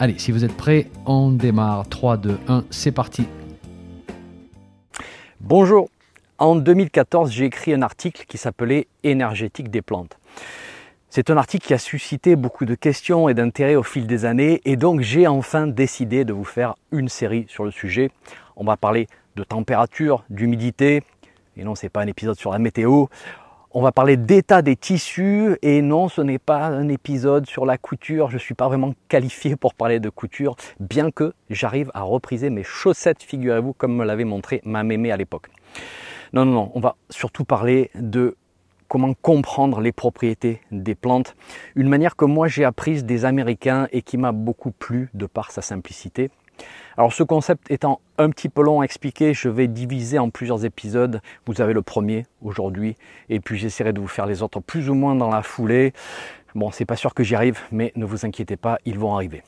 Allez, si vous êtes prêts, on démarre. 3, 2, 1, c'est parti. Bonjour. En 2014, j'ai écrit un article qui s'appelait Énergétique des plantes. C'est un article qui a suscité beaucoup de questions et d'intérêt au fil des années et donc j'ai enfin décidé de vous faire une série sur le sujet. On va parler de température, d'humidité, et non, c'est pas un épisode sur la météo. On va parler d'état des tissus et non, ce n'est pas un épisode sur la couture. Je ne suis pas vraiment qualifié pour parler de couture, bien que j'arrive à repriser mes chaussettes, figurez-vous, comme me l'avait montré ma mémé à l'époque. Non, non, non, on va surtout parler de comment comprendre les propriétés des plantes. Une manière que moi j'ai apprise des Américains et qui m'a beaucoup plu de par sa simplicité. Alors ce concept étant un petit peu long à expliquer, je vais diviser en plusieurs épisodes. Vous avez le premier aujourd'hui et puis j'essaierai de vous faire les autres plus ou moins dans la foulée. Bon, c'est pas sûr que j'y arrive, mais ne vous inquiétez pas, ils vont arriver.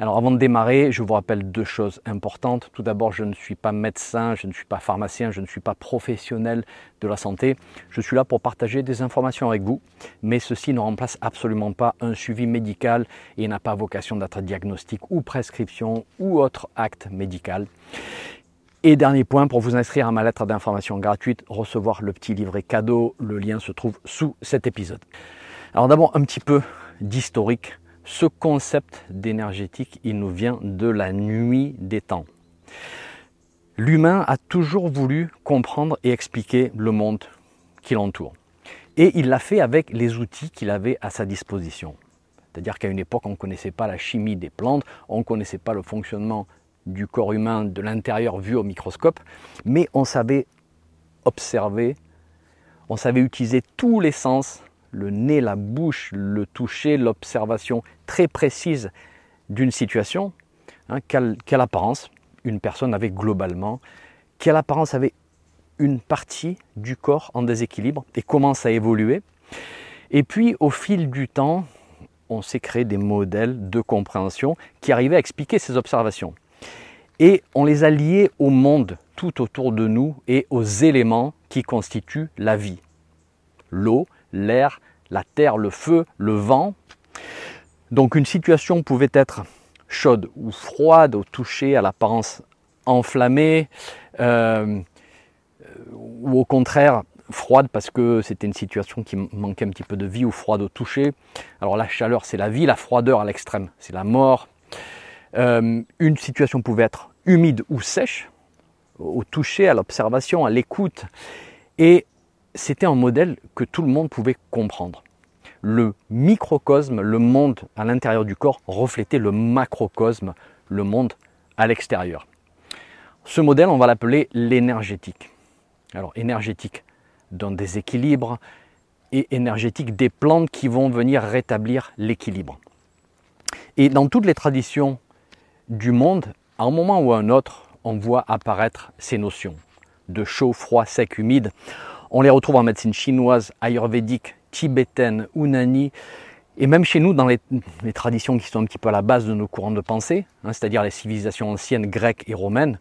Alors avant de démarrer, je vous rappelle deux choses importantes. Tout d'abord, je ne suis pas médecin, je ne suis pas pharmacien, je ne suis pas professionnel de la santé. Je suis là pour partager des informations avec vous, mais ceci ne remplace absolument pas un suivi médical et n'a pas vocation d'être diagnostic ou prescription ou autre acte médical. Et dernier point, pour vous inscrire à ma lettre d'information gratuite, recevoir le petit livret cadeau, le lien se trouve sous cet épisode. Alors d'abord un petit peu d'historique ce concept d'énergétique, il nous vient de la nuit des temps. L'humain a toujours voulu comprendre et expliquer le monde qui l'entoure. Et il l'a fait avec les outils qu'il avait à sa disposition. C'est-à-dire qu'à une époque, on ne connaissait pas la chimie des plantes, on ne connaissait pas le fonctionnement du corps humain de l'intérieur vu au microscope, mais on savait observer, on savait utiliser tous les sens le nez, la bouche, le toucher, l'observation très précise d'une situation, hein, quelle, apparence une personne avait globalement, quelle apparence avait une partie du corps en déséquilibre et comment ça évoluait. Et puis au fil du temps, on s'est créé des modèles de compréhension qui arrivaient à expliquer ces observations. Et on les a liés au monde tout autour de nous et aux éléments qui constituent la vie. L'eau, l'air, la terre, le feu, le vent. Donc une situation pouvait être chaude ou froide au toucher, à l'apparence enflammée, euh, ou au contraire froide parce que c'était une situation qui manquait un petit peu de vie ou froide au toucher. Alors la chaleur c'est la vie, la froideur à l'extrême c'est la mort. Euh, une situation pouvait être humide ou sèche, au toucher, à l'observation, à l'écoute. Et c'était un modèle que tout le monde pouvait comprendre. Le microcosme, le monde à l'intérieur du corps, reflétait le macrocosme, le monde à l'extérieur. Ce modèle, on va l'appeler l'énergétique. Alors énergétique d'un déséquilibre et énergétique des plantes qui vont venir rétablir l'équilibre. Et dans toutes les traditions du monde, à un moment ou à un autre, on voit apparaître ces notions de chaud, froid, sec, humide. On les retrouve en médecine chinoise, ayurvédique, tibétaine, unani, et même chez nous, dans les, traditions qui sont un petit peu à la base de nos courants de pensée, hein, c'est-à-dire les civilisations anciennes grecques et romaines,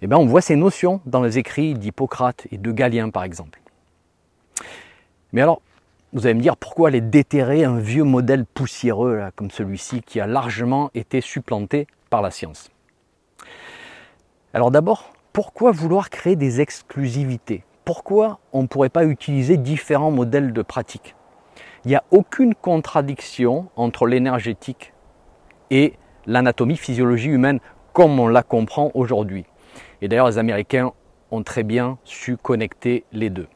eh bien, on voit ces notions dans les écrits d'Hippocrate et de Galien, par exemple. Mais alors, vous allez me dire pourquoi aller déterrer un vieux modèle poussiéreux comme celui-ci qui a largement été supplanté par la science? Alors d'abord, pourquoi vouloir créer des exclusivités? Pourquoi on ne pourrait pas utiliser différents modèles de pratique Il n'y a aucune contradiction entre l'énergétique et l'anatomie, physiologie humaine comme on la comprend aujourd'hui. Et d'ailleurs, les Américains ont très bien su connecter les deux.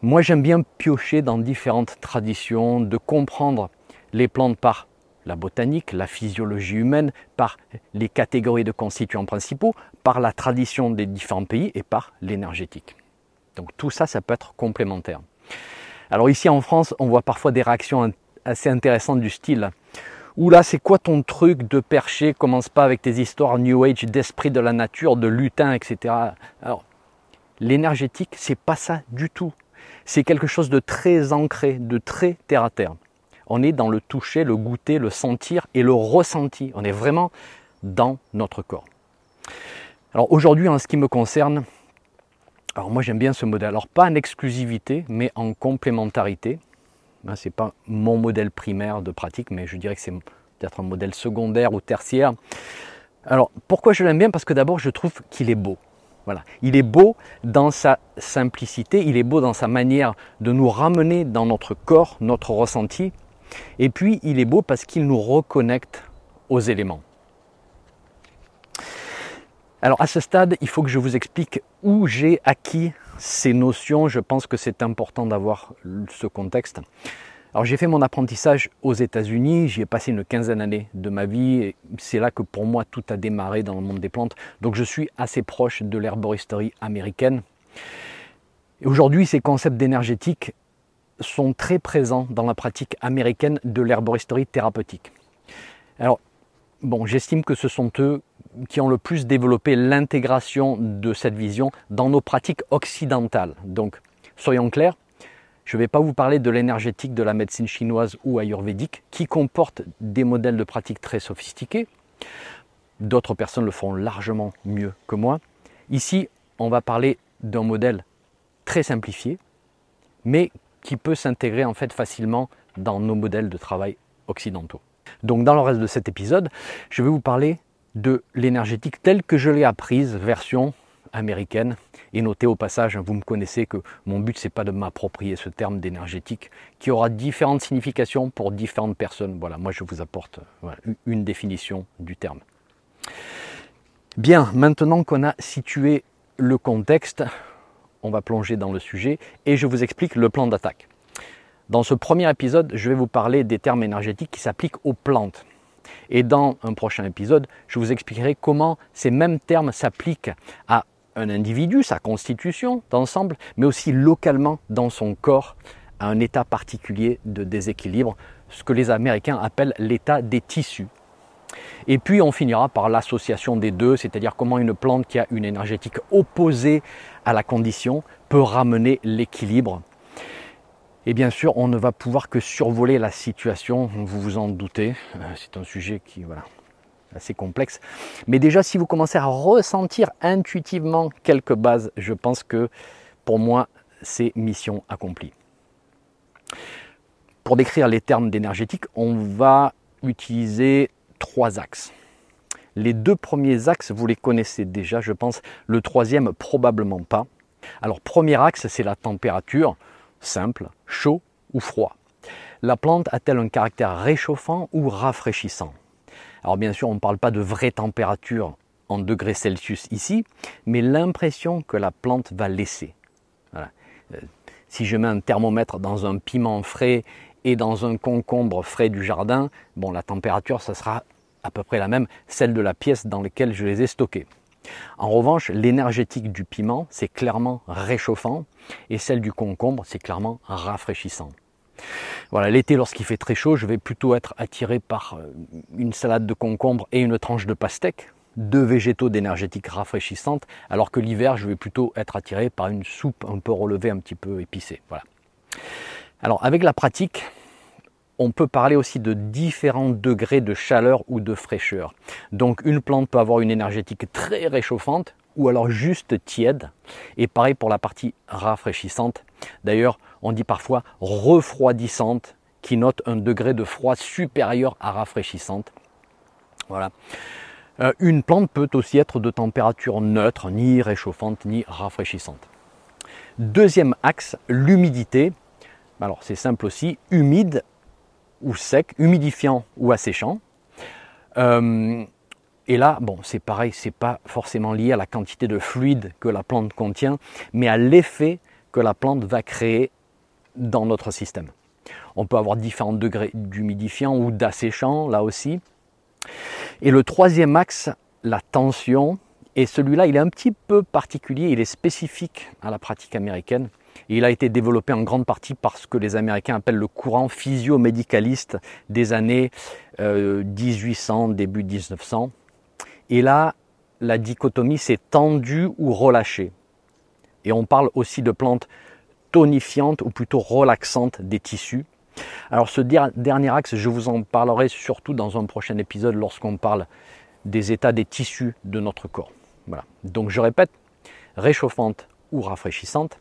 Moi, j'aime bien piocher dans différentes traditions, de comprendre les plantes par la botanique, la physiologie humaine, par les catégories de constituants principaux, par la tradition des différents pays et par l'énergétique. Donc tout ça, ça peut être complémentaire. Alors ici en France, on voit parfois des réactions assez intéressantes du style Ou là, c'est quoi ton truc de percher Commence pas avec tes histoires New Age, d'esprit de la nature, de lutin, etc. Alors, l'énergétique, c'est pas ça du tout. C'est quelque chose de très ancré, de très terre à terre. On est dans le toucher, le goûter, le sentir et le ressenti. On est vraiment dans notre corps. Alors aujourd'hui, en ce qui me concerne, alors moi j'aime bien ce modèle. Alors pas en exclusivité, mais en complémentarité. Hein, ce n'est pas mon modèle primaire de pratique, mais je dirais que c'est peut-être un modèle secondaire ou tertiaire. Alors pourquoi je l'aime bien? Parce que d'abord je trouve qu'il est beau. Voilà. Il est beau dans sa simplicité, il est beau dans sa manière de nous ramener dans notre corps, notre ressenti. Et puis il est beau parce qu'il nous reconnecte aux éléments. Alors à ce stade, il faut que je vous explique où j'ai acquis ces notions. Je pense que c'est important d'avoir ce contexte. Alors j'ai fait mon apprentissage aux États-Unis, j'y ai passé une quinzaine d'années de ma vie, c'est là que pour moi tout a démarré dans le monde des plantes, donc je suis assez proche de l'herboristerie américaine. Aujourd'hui ces concepts d'énergétique sont très présents dans la pratique américaine de l'herboristerie thérapeutique. Alors bon, j'estime que ce sont eux qui ont le plus développé l'intégration de cette vision dans nos pratiques occidentales. Donc, soyons clairs, je ne vais pas vous parler de l'énergétique de la médecine chinoise ou ayurvédique, qui comporte des modèles de pratique très sophistiqués. D'autres personnes le font largement mieux que moi. Ici, on va parler d'un modèle très simplifié, mais qui peut s'intégrer en fait facilement dans nos modèles de travail occidentaux. Donc dans le reste de cet épisode, je vais vous parler de l'énergétique telle que je l'ai apprise, version américaine. Et notez au passage, vous me connaissez que mon but c'est pas de m'approprier ce terme d'énergétique qui aura différentes significations pour différentes personnes. Voilà, moi je vous apporte une définition du terme. Bien, maintenant qu'on a situé le contexte, on va plonger dans le sujet et je vous explique le plan d'attaque. Dans ce premier épisode, je vais vous parler des termes énergétiques qui s'appliquent aux plantes. Et dans un prochain épisode, je vous expliquerai comment ces mêmes termes s'appliquent à un individu, sa constitution d'ensemble, mais aussi localement dans son corps, à un état particulier de déséquilibre, ce que les Américains appellent l'état des tissus. Et puis on finira par l'association des deux, c'est-à-dire comment une plante qui a une énergétique opposée à la condition peut ramener l'équilibre et bien sûr, on ne va pouvoir que survoler la situation, vous vous en doutez. Euh, c'est un sujet qui voilà, assez complexe. Mais déjà, si vous commencez à ressentir intuitivement quelques bases, je pense que pour moi, c'est mission accomplie. Pour décrire les termes d'énergétique, on va utiliser trois axes. Les deux premiers axes, vous les connaissez déjà, je pense. Le troisième, probablement pas. Alors, premier axe, c'est la température simple, chaud ou froid. La plante a-t-elle un caractère réchauffant ou rafraîchissant? Alors bien sûr, on ne parle pas de vraie température en degrés Celsius ici, mais l'impression que la plante va laisser. Euh, si je mets un thermomètre dans un piment frais et dans un concombre frais du jardin, bon, la température, ça sera à peu près la même, celle de la pièce dans laquelle je les ai stockés. En revanche, l'énergétique du piment, c'est clairement réchauffant et celle du concombre, c'est clairement rafraîchissant. Voilà, l'été, lorsqu'il fait très chaud, je vais plutôt être attiré par euh, une salade de concombre et une tranche de pastèque, deux végétaux d'énergétique rafraîchissante, alors que l'hiver, je vais plutôt être attiré par une soupe un peu relevée, un petit peu épicée. Voilà. Alors, avec la pratique, on peut parler aussi de différents degrés de chaleur ou de fraîcheur. Donc une plante peut avoir une énergétique très réchauffante ou alors juste tiède. Et pareil pour la partie rafraîchissante. D'ailleurs, on dit parfois refroidissante qui note un degré de froid supérieur à rafraîchissante. Voilà. Euh, une plante peut aussi être de température neutre, ni réchauffante ni rafraîchissante. Deuxième axe, l'humidité. Alors c'est simple aussi, humide ou sec, humidifiant ou asséchant. Euh, et là, bon, c'est pareil, c'est pas forcément lié à la quantité de fluide que la plante contient, mais à l'effet que la plante va créer dans notre système. On peut avoir différents degrés d'humidifiant ou d'asséchant, là aussi. Et le troisième axe, la tension, et celui-là, il est un petit peu particulier, il est spécifique à la pratique américaine. Il a été développé en grande partie par ce que les Américains appellent le courant physio-médicaliste des années 1800, euh, début 1900. Et là, la dichotomie s'est tendue ou relâchée. Et on parle aussi de plantes tonifiantes ou plutôt relaxantes des tissus. Alors ce dernier axe, je vous en parlerai surtout dans un prochain épisode lorsqu'on parle des états des tissus de notre corps. Voilà. Donc je répète, réchauffante ou rafraîchissante,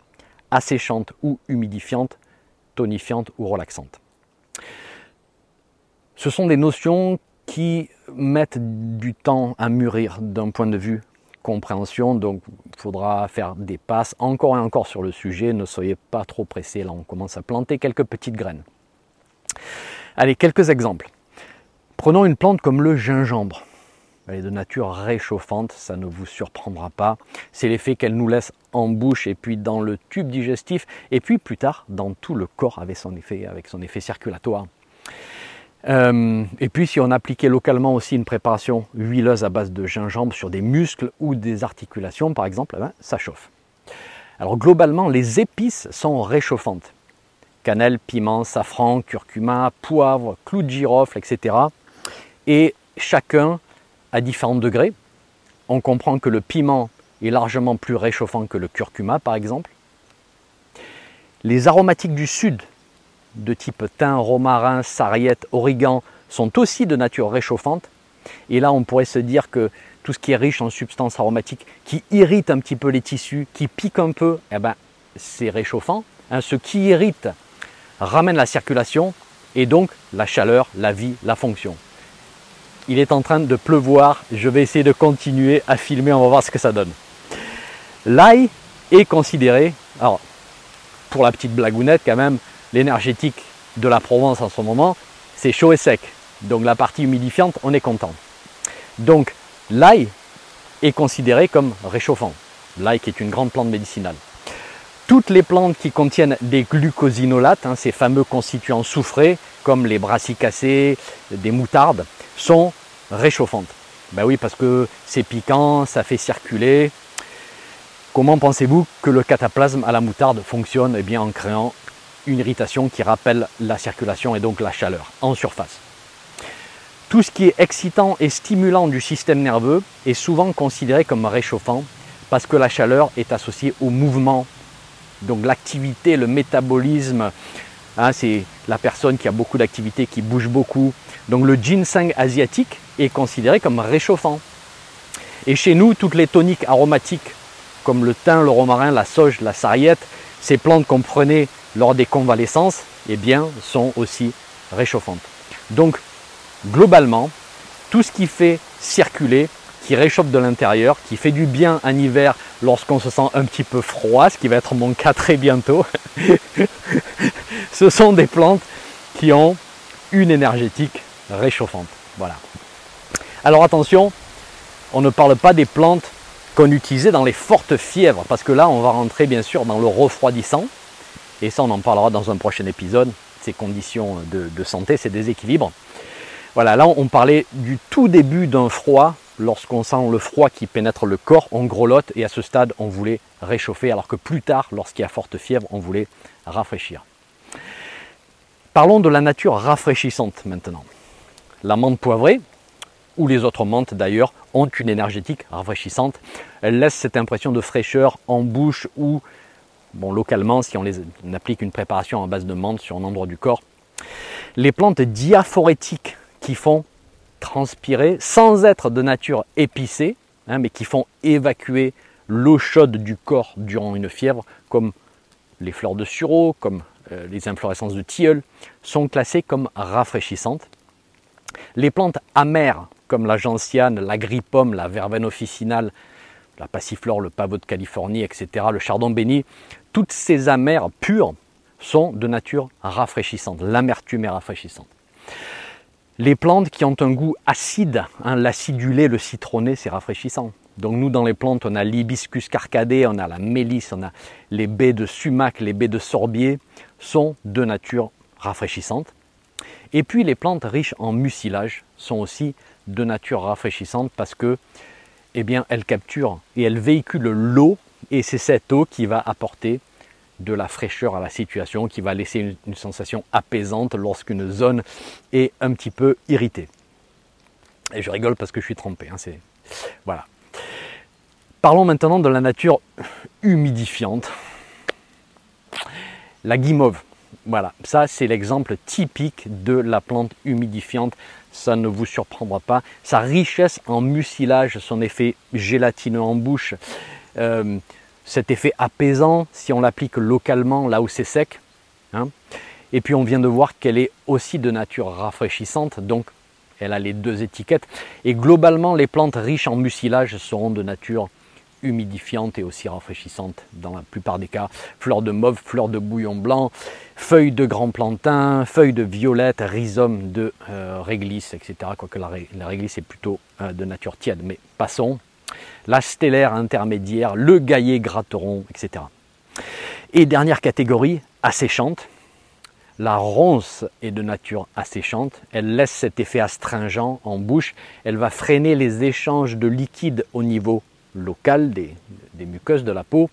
asséchante ou humidifiante, tonifiante ou relaxante. Ce sont des notions qui mettent du temps à mûrir d'un point de vue compréhension, donc il faudra faire des passes encore et encore sur le sujet, ne soyez pas trop pressés, là on commence à planter quelques petites graines. Allez, quelques exemples. Prenons une plante comme le gingembre. Elle est de nature réchauffante, ça ne vous surprendra pas. C'est l'effet qu'elle nous laisse en bouche et puis dans le tube digestif et puis plus tard dans tout le corps avec son effet, circulatoire. Euh, et puis si on appliquait localement aussi une préparation huileuse à base de gingembre sur des muscles ou des articulations par exemple, eh ben, ça chauffe. Alors globalement, les épices sont réchauffantes. Cannelle, piment, safran, curcuma, poivre, clou de girofle, etc. Et chacun différents degrés. On comprend que le piment est largement plus réchauffant que le curcuma par exemple. Les aromatiques du sud, de type thym, romarin, sarriette, origan, sont aussi de nature réchauffante. Et là, on pourrait se dire que tout ce qui est riche en substances aromatiques, qui irrite un petit peu les tissus, qui pique un peu, eh ben, c'est réchauffant. Hein, ce qui irrite ramène la circulation et donc la chaleur, la vie, la fonction il est en train de pleuvoir. Je vais essayer de continuer à filmer, on va voir ce que ça donne. L'ail est considéré, alors pour la petite blagounette quand même, l'énergétique de la Provence en ce moment, c'est chaud et sec. Donc la partie humidifiante, on est content. Donc l'ail est considéré comme réchauffant. L'ail qui est une grande plante médicinale. Toutes les plantes qui contiennent des glucosinolates, hein, ces fameux constituants soufrés, comme les brassicacées, des moutardes, sont réchauffantes. Ben oui, parce que c'est piquant, ça fait circuler. Comment pensez-vous que le cataplasme à la moutarde fonctionne? Eh bien en créant une irritation qui rappelle la circulation et donc la chaleur en surface. Tout ce qui est excitant et stimulant du système nerveux est souvent considéré comme réchauffant parce que la chaleur est associée au mouvement. Donc l'activité, le métabolisme, Hein, c'est la personne qui a beaucoup d'activité, qui bouge beaucoup. Donc le ginseng asiatique est considéré comme réchauffant. Et chez nous, toutes les toniques aromatiques, comme le thym, le romarin, la sauge, la sarriette, ces plantes qu'on prenait lors des convalescences, eh bien, sont aussi réchauffantes. Donc, globalement, tout ce qui fait circuler, qui réchauffe de l'intérieur, qui fait du bien en hiver lorsqu'on se sent un petit peu froid, ce qui va être mon cas très bientôt, ce sont des plantes qui ont une énergétique réchauffante. Voilà. Alors attention, on ne parle pas des plantes qu'on utilisait dans les fortes fièvres, parce que là, on va rentrer bien sûr dans le refroidissant, et ça, on en parlera dans un prochain épisode, ces conditions de, santé, ces déséquilibres. Voilà, là, on parlait du tout début d'un froid, lorsqu'on sent le froid qui pénètre le corps, on grelotte, et à ce stade, on voulait réchauffer, alors que plus tard, lorsqu'il y a forte fièvre, on voulait rafraîchir. Parlons de la nature rafraîchissante maintenant. La menthe poivrée, ou les autres menthes d'ailleurs, ont une énergétique rafraîchissante. Elle laisse cette impression de fraîcheur en bouche ou, bon, localement, si on, applique une préparation en base de menthe sur un endroit du corps. Les plantes diaphorétiques qui font transpirer sans être de nature épicée, hein, mais qui font évacuer l'eau chaude du corps durant une fièvre, comme les fleurs de sureau, comme les inflorescences de tilleul, sont classées comme rafraîchissantes. Les plantes amères, comme la gentiane, la pomme, la verveine officinale, la passiflore, le pavot de Californie, etc., le chardon béni, toutes ces amères pures sont de nature rafraîchissante. L'amertume est rafraîchissante. Les plantes qui ont un goût acide, hein, l'acidulé, le citronné, c'est rafraîchissant. Donc nous dans les plantes, on a l'hibiscus carcadé, on a la mélisse, on a les baies de sumac, les baies de sorbier, sont de nature rafraîchissante. Et puis les plantes riches en mucilage sont aussi de nature rafraîchissante parce que eh bien, elles capturent et elles véhiculent l'eau et c'est cette eau qui va apporter de la fraîcheur à la situation, qui va laisser une, sensation apaisante lorsqu'une zone est un petit peu irritée. Et je rigole parce que je suis trempé. Hein. Voilà. Parlons maintenant de la nature humidifiante. La guimauve. Voilà, ça c'est l'exemple typique de la plante humidifiante. Ça ne vous surprendra pas. Sa richesse en mucilage, son effet gélatineux en bouche, euh, cet effet apaisant si on l'applique localement là où c'est sec. Hein. Et puis on vient de voir qu'elle est aussi de nature rafraîchissante, donc elle a les deux étiquettes. Et globalement, les plantes riches en mucilage seront de nature humidifiante et aussi rafraîchissante dans la plupart des cas. Fleurs de mauve, fleurs de bouillon blanc, feuilles de grand plantain, feuilles de violette, rhizome de euh, réglisse, etc. Quoique la, réglisse est plutôt euh, de nature tiède, mais passons. La stellaire intermédiaire, le gaillet gratteron, etc. Et dernière catégorie, asséchante. La ronce est de nature asséchante, elle laisse cet effet astringent en bouche, elle va freiner les échanges de liquide au niveau local des, muqueuses de la peau,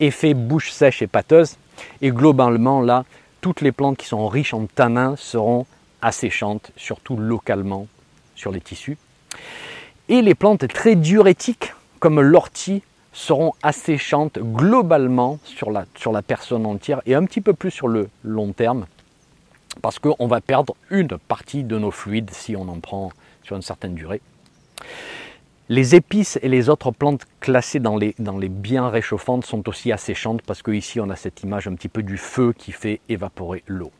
effet bouche sèche et pâteuse, et globalement là, toutes les plantes qui sont riches en tanins seront asséchantes, surtout localement sur les tissus. Et les plantes très diurétiques, comme l'ortie, seront asséchantes globalement sur la personne entière et un petit peu plus sur le long terme parce qu'on va perdre une partie de nos fluides si on en prend sur une certaine durée. Les épices et les autres plantes classées dans les, biens réchauffantes sont aussi asséchantes parce qu'ici on a cette image un petit peu du feu qui fait évaporer l'eau.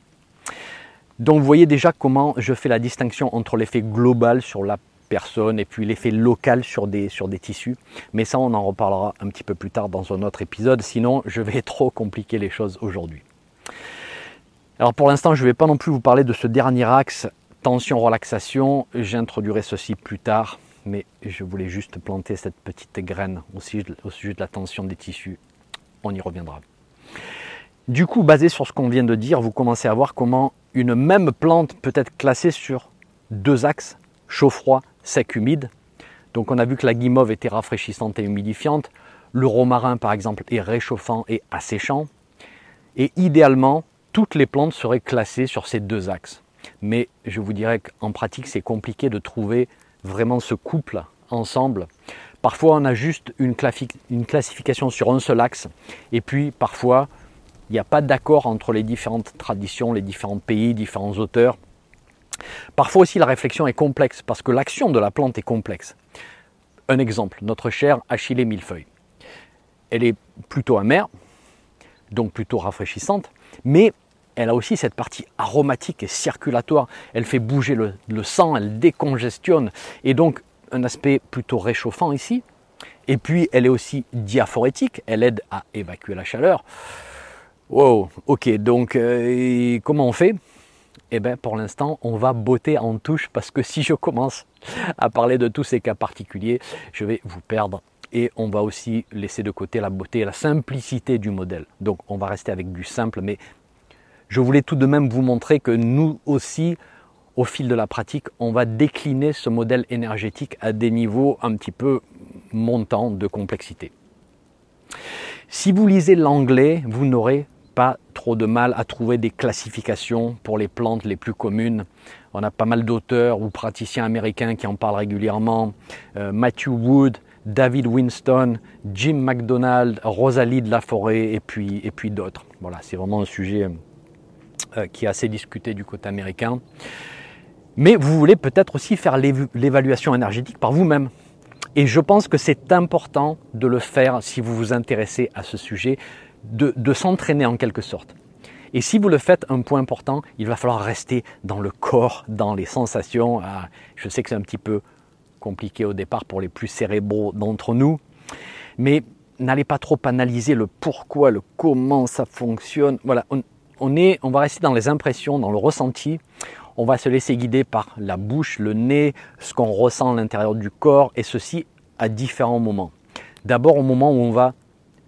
Donc vous voyez déjà comment je fais la distinction entre l'effet global sur la personne et puis l'effet local sur des, sur des tissus. Mais ça, on en reparlera un petit peu plus tard dans un autre épisode, sinon je vais trop compliquer les choses aujourd'hui. Alors pour l'instant, je ne vais pas non plus vous parler de ce dernier axe, tension-relaxation. J'introduirai ceci plus tard, mais je voulais juste planter cette petite graine au sujet, au sujet de la tension des tissus. On y reviendra. Du coup, basé sur ce qu'on vient de dire, vous commencez à voir comment une même plante peut être classée sur deux axes, chaud-froid, sec-humide. Donc on a vu que la guimauve était rafraîchissante et humidifiante. Le romarin, par exemple, est réchauffant et asséchant. Et idéalement, toutes les plantes seraient classées sur ces deux axes. Mais je vous dirais qu'en pratique, c'est compliqué de trouver vraiment ce couple ensemble. Parfois, on a juste une, classification sur un seul axe, et puis parfois, il n'y a pas d'accord entre les différentes traditions, les différents pays, différents auteurs. Parfois aussi, la réflexion est complexe, parce que l'action de la plante est complexe. Un exemple, notre chère Achille millefeuille. Elle est plutôt amère, donc plutôt rafraîchissante, mais elle a aussi cette partie aromatique et circulatoire. Elle fait bouger le, sang, elle décongestionne, et donc un aspect plutôt réchauffant ici. Et puis elle est aussi diaphorétique, elle aide à évacuer la chaleur. Wow, ok, donc euh, comment on fait? Eh bien, pour l'instant, on va botter en touche parce que si je commence à parler de tous ces cas particuliers, je vais vous perdre et on va aussi laisser de côté la beauté et la simplicité du modèle. Donc on va rester avec du simple, mais je voulais tout de même vous montrer que nous aussi, au fil de la pratique, on va décliner ce modèle énergétique à des niveaux un petit peu montants de complexité. Si vous lisez l'anglais, vous n'aurez pas trop de mal à trouver des classifications pour les plantes les plus communes. On a pas mal d'auteurs ou praticiens américains qui en parlent régulièrement. Euh, Matthew Wood, David Winston, Jim McDonald, Rosalie de la Forêt et puis, et puis d'autres. Voilà, c'est vraiment un sujet euh, qui est assez discuté du côté américain. Mais vous voulez peut-être aussi faire l'évaluation énergétique par vous-même. Et je pense que c'est important de le faire si vous vous intéressez à ce sujet, de, s'entraîner en quelque sorte. Et si vous le faites, un point important, il va falloir rester dans le corps, dans les sensations. Ah, je sais que c'est un petit peu compliqué au départ pour les plus cérébraux d'entre nous, mais n'allez pas trop analyser le pourquoi, le comment ça fonctionne. Voilà, on va rester dans les impressions, dans le ressenti. On va se laisser guider par la bouche, le nez, ce qu'on ressent à l'intérieur du corps, et ceci à différents moments. D'abord au moment où on va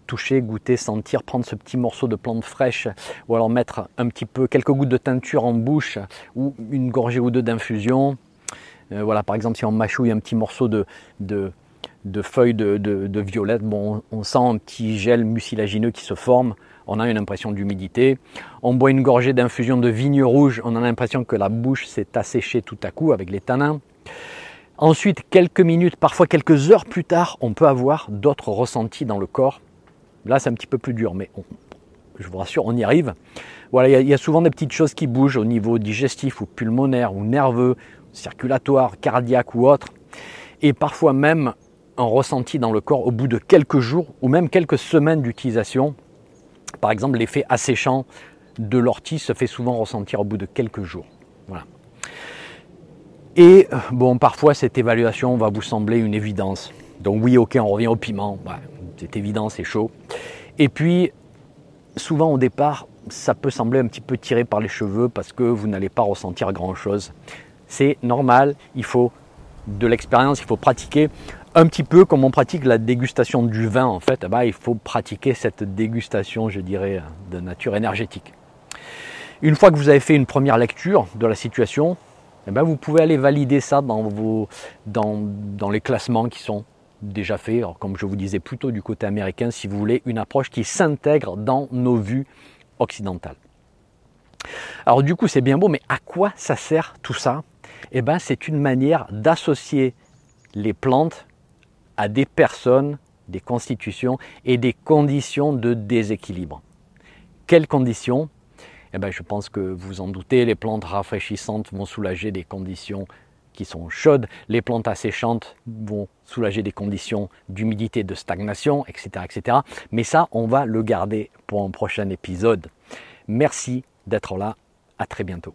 toucher, goûter, sentir, prendre ce petit morceau de plante fraîche, ou alors mettre un petit peu, quelques gouttes de teinture en bouche, ou une gorgée ou deux d'infusion. Euh, voilà, par exemple, si on mâchouille un petit morceau de, de, de feuilles de, violette. On sent un petit gel mucilagineux qui se forme. On a une impression d'humidité. On boit une gorgée d'infusion de vigne rouge. On a l'impression que la bouche s'est asséchée tout à coup avec les tanins. Ensuite, quelques minutes, parfois quelques heures plus tard, on peut avoir d'autres ressentis dans le corps. Là, c'est un petit peu plus dur, mais je vous rassure, on y arrive. Voilà, il y, a souvent des petites choses qui bougent au niveau digestif ou pulmonaire ou nerveux, circulatoire, cardiaque ou autre. Et parfois même un ressenti dans le corps au bout de quelques jours ou même quelques semaines d'utilisation. Par exemple, l'effet asséchant de l'ortie se fait souvent ressentir au bout de quelques jours. Voilà. Et bon, parfois cette évaluation va vous sembler une évidence. Donc oui, ok, on revient au piment. c'est évident, c'est chaud. Et puis, souvent au départ, ça peut sembler un petit peu tiré par les cheveux parce que vous n'allez pas ressentir grand-chose. C'est normal, il faut de l'expérience, il faut pratiquer un petit peu comme on pratique la dégustation du vin en fait, bah, il faut pratiquer cette dégustation, je dirais, de nature énergétique. Une fois que vous avez fait une première lecture de la situation, eh ben, vous pouvez aller valider ça dans, les classements qui sont déjà faits, comme je vous disais plutôt du côté américain, si vous voulez une approche qui s'intègre dans nos vues occidentales. Alors du coup c'est bien beau, mais à quoi ça sert tout ça? Eh bien c'est une manière d'associer les plantes à des personnes, des constitutions et des conditions de déséquilibre. Quelles conditions? Eh bien, Je pense que vous en doutez, les plantes rafraîchissantes vont soulager des conditions qui sont chaudes, les plantes asséchantes vont soulager des conditions d'humidité, de stagnation, etc., etc. Mais ça, on va le garder pour un prochain épisode. Merci d'être là, à très bientôt.